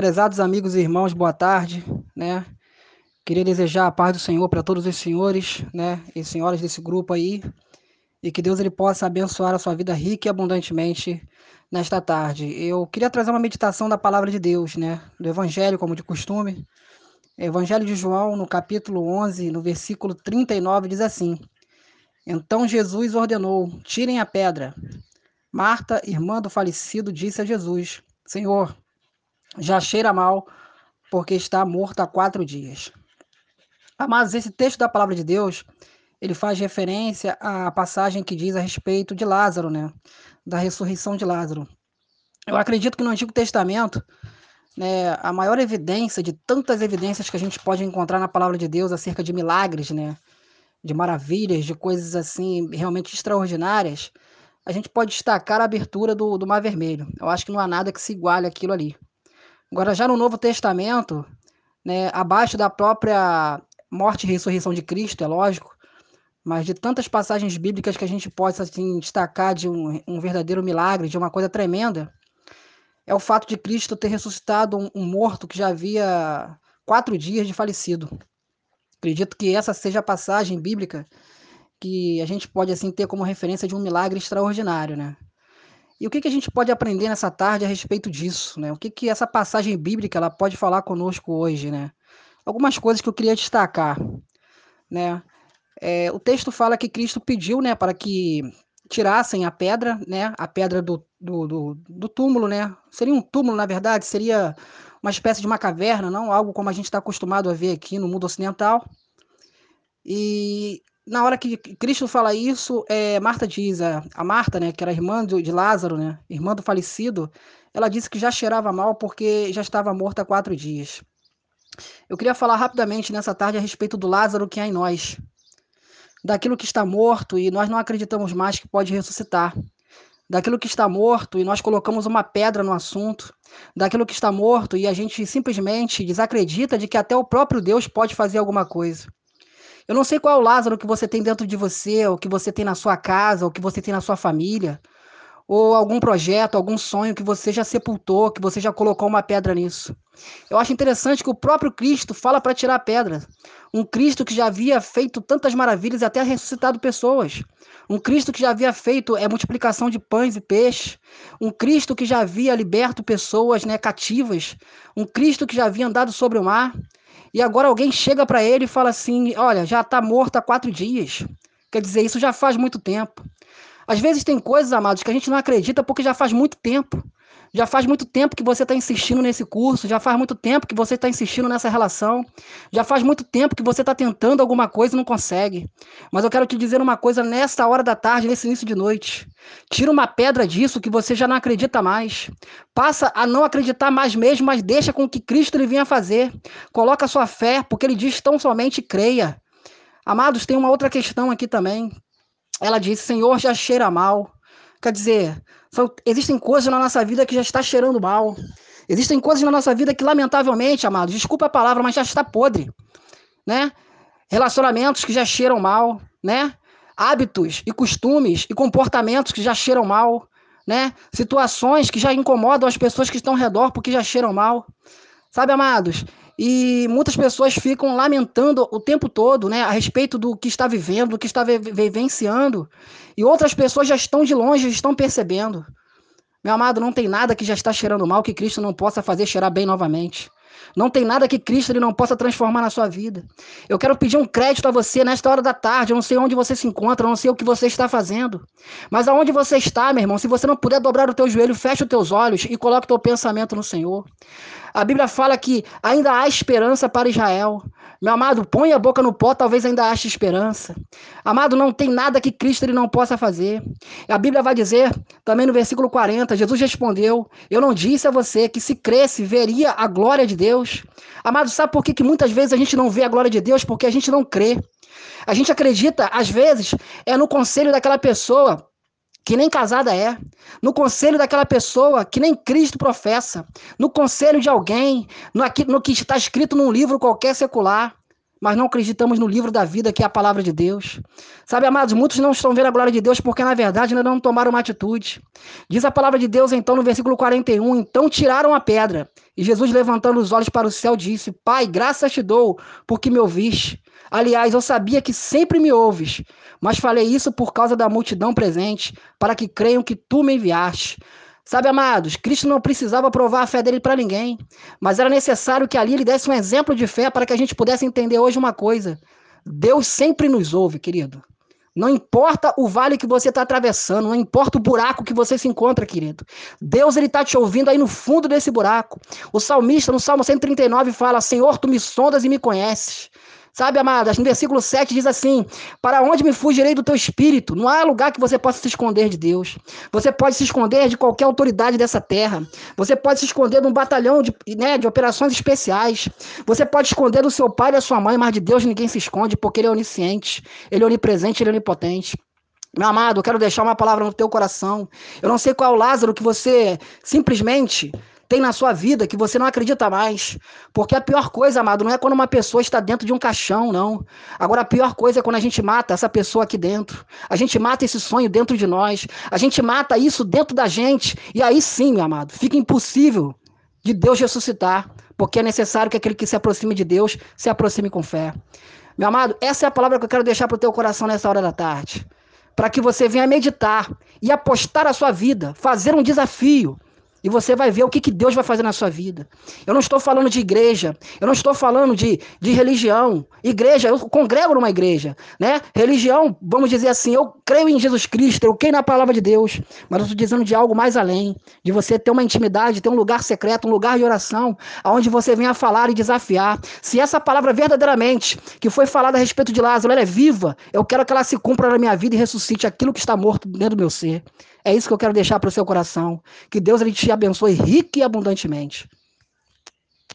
Prezados amigos e irmãos, boa tarde, né? Queria desejar a paz do Senhor para todos os senhores, né, e senhoras desse grupo aí, e que Deus ele possa abençoar a sua vida rica e abundantemente nesta tarde. Eu queria trazer uma meditação da palavra de Deus, né, do evangelho como de costume. Evangelho de João, no capítulo 11, no versículo 39, diz assim: Então Jesus ordenou: Tirem a pedra. Marta, irmã do falecido, disse a Jesus: Senhor, já cheira mal, porque está morto há quatro dias. Amados, esse texto da palavra de Deus, ele faz referência à passagem que diz a respeito de Lázaro, né? Da ressurreição de Lázaro. Eu acredito que no Antigo Testamento, né, a maior evidência de tantas evidências que a gente pode encontrar na palavra de Deus acerca de milagres, né? De maravilhas, de coisas assim realmente extraordinárias, a gente pode destacar a abertura do, do Mar Vermelho. Eu acho que não há nada que se iguale àquilo ali. Agora, já no Novo Testamento, né, abaixo da própria morte e ressurreição de Cristo, é lógico, mas de tantas passagens bíblicas que a gente pode assim, destacar de um, um verdadeiro milagre, de uma coisa tremenda, é o fato de Cristo ter ressuscitado um, um morto que já havia quatro dias de falecido. Acredito que essa seja a passagem bíblica que a gente pode assim ter como referência de um milagre extraordinário, né? E o que, que a gente pode aprender nessa tarde a respeito disso, né? O que, que essa passagem bíblica ela pode falar conosco hoje, né? Algumas coisas que eu queria destacar, né? É, o texto fala que Cristo pediu, né, para que tirassem a pedra, né, a pedra do, do, do, do túmulo, né? Seria um túmulo, na verdade, seria uma espécie de uma caverna, não algo como a gente está acostumado a ver aqui no mundo ocidental. E na hora que Cristo fala isso, é, Marta diz, a, a Marta, né, que era irmã de, de, Lázaro, né, irmã do falecido, ela disse que já cheirava mal porque já estava morta há quatro dias. Eu queria falar rapidamente nessa tarde a respeito do Lázaro que há em nós, daquilo que está morto e nós não acreditamos mais que pode ressuscitar, daquilo que está morto e nós colocamos uma pedra no assunto, daquilo que está morto e a gente simplesmente desacredita de que até o próprio Deus pode fazer alguma coisa. Eu não sei qual é o Lázaro que você tem dentro de você, ou que você tem na sua casa, ou que você tem na sua família, ou algum projeto, algum sonho que você já sepultou, que você já colocou uma pedra nisso. Eu acho interessante que o próprio Cristo fala para tirar a pedra. Um Cristo que já havia feito tantas maravilhas e até ressuscitado pessoas. Um Cristo que já havia feito é, multiplicação de pães e peixes. Um Cristo que já havia liberto pessoas né, cativas. Um Cristo que já havia andado sobre o mar. E agora alguém chega para ele e fala assim: Olha, já está morto há quatro dias. Quer dizer, isso já faz muito tempo. Às vezes tem coisas, amados, que a gente não acredita porque já faz muito tempo. Já faz muito tempo que você está insistindo nesse curso, já faz muito tempo que você está insistindo nessa relação, já faz muito tempo que você está tentando alguma coisa e não consegue. Mas eu quero te dizer uma coisa nessa hora da tarde, nesse início de noite. Tira uma pedra disso que você já não acredita mais. Passa a não acreditar mais mesmo, mas deixa com que Cristo lhe venha fazer. Coloca a sua fé, porque ele diz tão somente creia. Amados, tem uma outra questão aqui também. Ela diz: Senhor, já cheira mal. Quer dizer, existem coisas na nossa vida que já está cheirando mal. Existem coisas na nossa vida que, lamentavelmente, amados, desculpa a palavra, mas já está podre, né? Relacionamentos que já cheiram mal, né? Hábitos e costumes e comportamentos que já cheiram mal, né? Situações que já incomodam as pessoas que estão ao redor porque já cheiram mal. Sabe, amados? E muitas pessoas ficam lamentando o tempo todo, né, a respeito do que está vivendo, do que está vivenciando. E outras pessoas já estão de longe, estão percebendo. Meu amado, não tem nada que já está cheirando mal que Cristo não possa fazer cheirar bem novamente. Não tem nada que Cristo ele não possa transformar na sua vida. Eu quero pedir um crédito a você nesta hora da tarde. Eu não sei onde você se encontra, eu não sei o que você está fazendo. Mas aonde você está, meu irmão, se você não puder dobrar o teu joelho, feche os teus olhos e coloque o teu pensamento no Senhor. A Bíblia fala que ainda há esperança para Israel. Meu amado, põe a boca no pó, talvez ainda ache esperança. Amado, não tem nada que Cristo ele não possa fazer. A Bíblia vai dizer, também no versículo 40, Jesus respondeu: Eu não disse a você que se cresce, veria a glória de Deus. Amado, sabe por que, que muitas vezes a gente não vê a glória de Deus? Porque a gente não crê. A gente acredita, às vezes, é no conselho daquela pessoa que nem casada é, no conselho daquela pessoa que nem Cristo professa, no conselho de alguém, no, no que está escrito num livro qualquer secular. mas não acreditamos no livro da vida, que é a palavra de Deus. Sabe, amados, muitos não estão vendo a glória de Deus porque, na verdade, ainda não tomaram uma atitude. Diz a palavra de Deus, então, no versículo 41, então tiraram a pedra. E Jesus, levantando os olhos para o céu, disse, Pai, graças te dou, porque me ouviste. Aliás, eu sabia que sempre me ouves, mas falei isso por causa da multidão presente, para que creiam que tu me enviaste. Sabe, amados, Cristo não precisava provar a fé dele para ninguém, mas era necessário que ali ele desse um exemplo de fé para que a gente pudesse entender hoje uma coisa. Deus sempre nos ouve, querido. Não importa o vale que você está atravessando, não importa o buraco que você se encontra, querido. Deus ele está te ouvindo aí no fundo desse buraco. O salmista, no Salmo 139, fala: Senhor, tu me sondas e me conheces. Sabe, amadas, no versículo 7 diz assim: Para onde me fugirei do teu espírito? Não há lugar que você possa se esconder de Deus. Você pode se esconder de qualquer autoridade dessa terra. Você pode se esconder de um batalhão de, né, de operações especiais. Você pode esconder do seu pai e da sua mãe, mas de Deus ninguém se esconde, porque Ele é onisciente, Ele é onipresente, Ele é onipotente. Meu amado, eu quero deixar uma palavra no teu coração. Eu não sei qual é o Lázaro que você simplesmente tem na sua vida que você não acredita mais. Porque a pior coisa, amado, não é quando uma pessoa está dentro de um caixão, não. Agora, a pior coisa é quando a gente mata essa pessoa aqui dentro. A gente mata esse sonho dentro de nós. A gente mata isso dentro da gente. E aí sim, meu amado, fica impossível de Deus ressuscitar. Porque é necessário que aquele que se aproxime de Deus se aproxime com fé. Meu amado, essa é a palavra que eu quero deixar para o teu coração nessa hora da tarde. Para que você venha meditar e apostar a sua vida, fazer um desafio e você vai ver o que, que Deus vai fazer na sua vida. Eu não estou falando de igreja, eu não estou falando de, de religião. Igreja, eu congrego numa igreja, né? Religião, vamos dizer assim, eu creio em Jesus Cristo, eu creio na palavra de Deus, mas eu estou dizendo de algo mais além, de você ter uma intimidade, ter um lugar secreto, um lugar de oração, aonde você venha falar e desafiar. Se essa palavra verdadeiramente, que foi falada a respeito de Lázaro, ela é viva, eu quero que ela se cumpra na minha vida e ressuscite aquilo que está morto dentro do meu ser. É isso que eu quero deixar para o seu coração. Que Deus ele te abençoe rica e abundantemente.